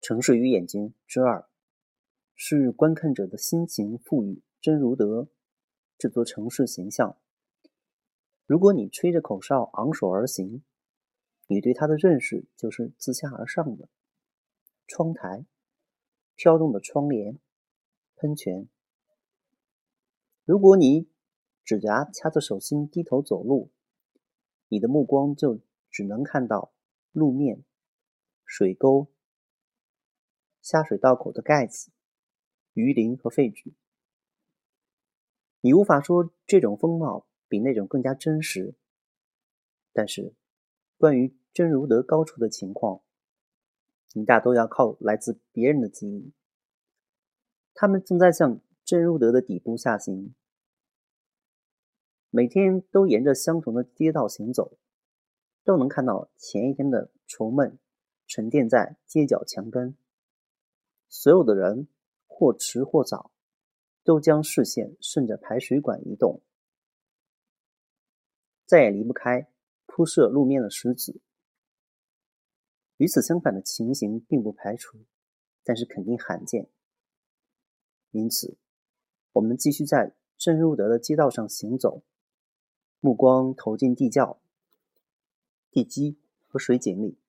城市与眼睛之二，是观看者的心情赋予真如德这座城市形象。如果你吹着口哨昂首而行，你对它的认识就是自下而上的。窗台、飘动的窗帘、喷泉。如果你指甲掐着手心低头走路，你的目光就只能看到路面、水沟。下水道口的盖子、鱼鳞和废纸，你无法说这种风貌比那种更加真实。但是，关于真如德高处的情况，你大都要靠来自别人的记忆。他们正在向真如德的底部下行，每天都沿着相同的街道行走，都能看到前一天的愁闷沉淀在街角墙根。所有的人，或迟或早，都将视线顺着排水管移动，再也离不开铺设路面的石子。与此相反的情形并不排除，但是肯定罕见。因此，我们继续在真如德的街道上行走，目光投进地窖、地基和水井里。